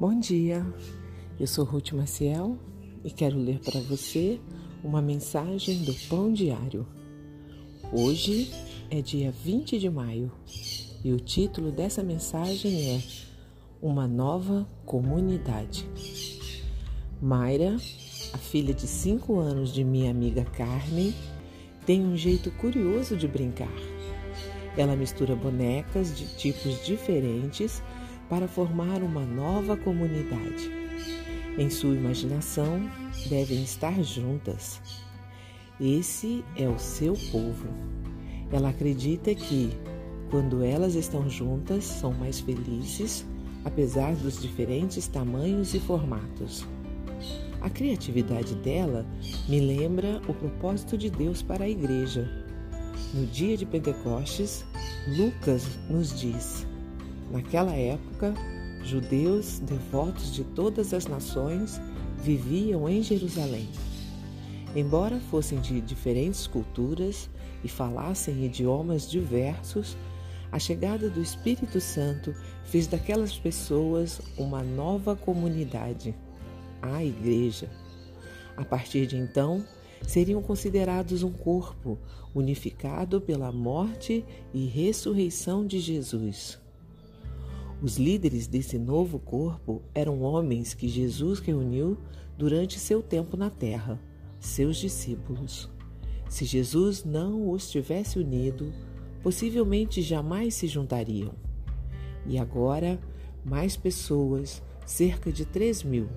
Bom dia, eu sou Ruth Maciel e quero ler para você uma mensagem do Pão Diário. Hoje é dia 20 de maio e o título dessa mensagem é Uma Nova Comunidade. Mayra, a filha de 5 anos de minha amiga Carmen, tem um jeito curioso de brincar. Ela mistura bonecas de tipos diferentes para formar uma nova comunidade. Em sua imaginação, devem estar juntas. Esse é o seu povo. Ela acredita que, quando elas estão juntas, são mais felizes, apesar dos diferentes tamanhos e formatos. A criatividade dela me lembra o propósito de Deus para a igreja. No dia de Pentecostes, Lucas nos diz: Naquela época, judeus devotos de todas as nações viviam em Jerusalém. Embora fossem de diferentes culturas e falassem idiomas diversos, a chegada do Espírito Santo fez daquelas pessoas uma nova comunidade, a Igreja. A partir de então, seriam considerados um corpo unificado pela morte e ressurreição de Jesus. Os líderes desse novo corpo eram homens que Jesus reuniu durante seu tempo na terra, seus discípulos. Se Jesus não os tivesse unido, possivelmente jamais se juntariam. E agora, mais pessoas, cerca de 3 mil,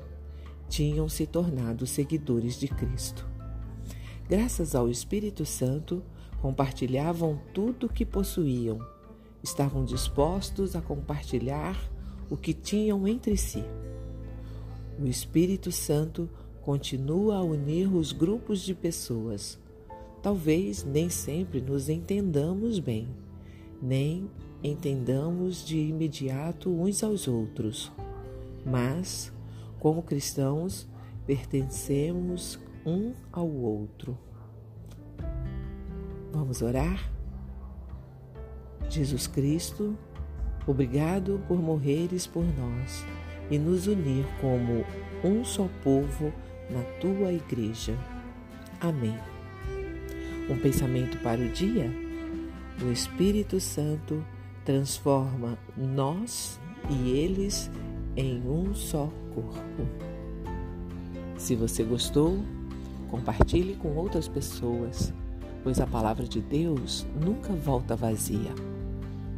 tinham se tornado seguidores de Cristo. Graças ao Espírito Santo, compartilhavam tudo o que possuíam estavam dispostos a compartilhar o que tinham entre si. O Espírito Santo continua a unir os grupos de pessoas. Talvez nem sempre nos entendamos bem, nem entendamos de imediato uns aos outros, mas, como cristãos, pertencemos um ao outro. Vamos orar? Jesus Cristo, obrigado por morreres por nós e nos unir como um só povo na tua igreja. Amém. Um pensamento para o dia? O Espírito Santo transforma nós e eles em um só corpo. Se você gostou, compartilhe com outras pessoas, pois a palavra de Deus nunca volta vazia.